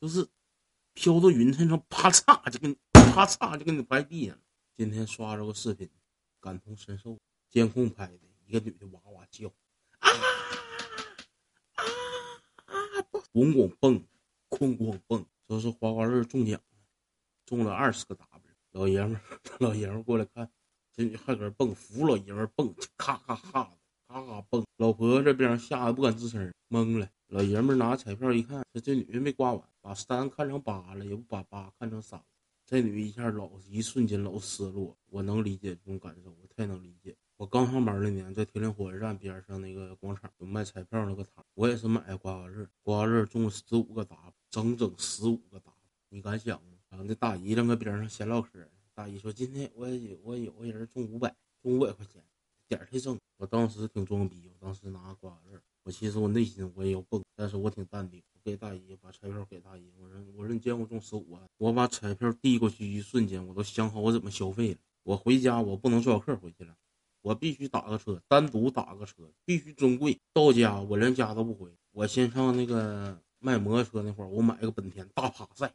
就是飘到云层上，啪嚓就给你啪嚓就给你拍地上了。今天刷着个视频，感同身受，监控拍的一个女的哇哇叫，啊啊啊！咣咣蹦，哐哐蹦，说是刮刮乐中奖了中了二十个 W。老爷们儿，老爷们过来看，这女还搁这蹦，扶老爷们蹦，咔咔咔，咔咔蹦。老婆这边吓得不敢吱声，懵了。老爷们拿彩票一看，这这女的没刮完，把三看成八了，也不把八看成三了。这女一下老一瞬间老失落，我能理解这种感受，我太能理解。我刚上班那年，在铁岭火车站边上那个广场有卖彩票那个摊，我也是买刮刮乐，刮刮乐中了十五个 W，整整十五个 W，你敢想吗？然后那大姨正搁边上闲唠嗑，大姨说今天我有我有个人中五百，中五百块钱，点儿太正。我当时挺装逼，我当时拿刮刮乐，我其实我内心我也要蹦，但是我挺淡定。给大姨把彩票给大姨，我说我说你见过中十五万？我把彩票递过去一瞬间，我都想好我怎么消费了。我回家我不能坐小客回去了，我必须打个车，单独打个车，必须尊贵。到家我连家都不回，我先上那个卖摩托车那会儿，我买个本田大趴赛，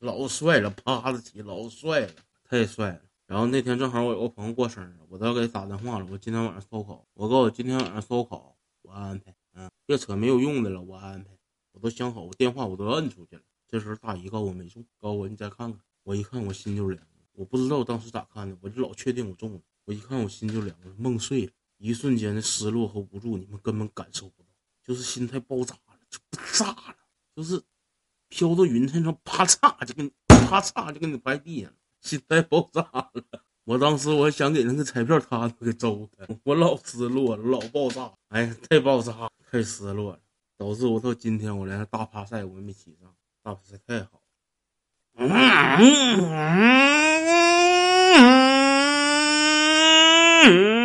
老帅了，趴着骑，老帅了，太帅了。然后那天正好我有个朋友过生日，我都要给他打电话了。我今天晚上烧烤，我告诉我今天晚上烧烤，我安排。嗯，别扯没有用的了，我安排，我都想好，我电话我都摁出去了。这时候大姨告诉我没中，告诉我你再看看。我一看我心就凉了，我不知道当时咋看的，我就老确定我中了。我一看我心就凉了，梦碎了，一瞬间的失落和无助，你们根本感受不到，就是心态爆炸了，就不炸了，就是飘到云层上，啪嚓就给你啪嚓就给你拍地上了，心态爆炸了。我当时我想给那个彩票摊子给揍的，我老失落了，老爆炸，哎呀，太爆炸。太失落了，导致我到今天我连大趴赛我也没骑上。大趴赛太好了。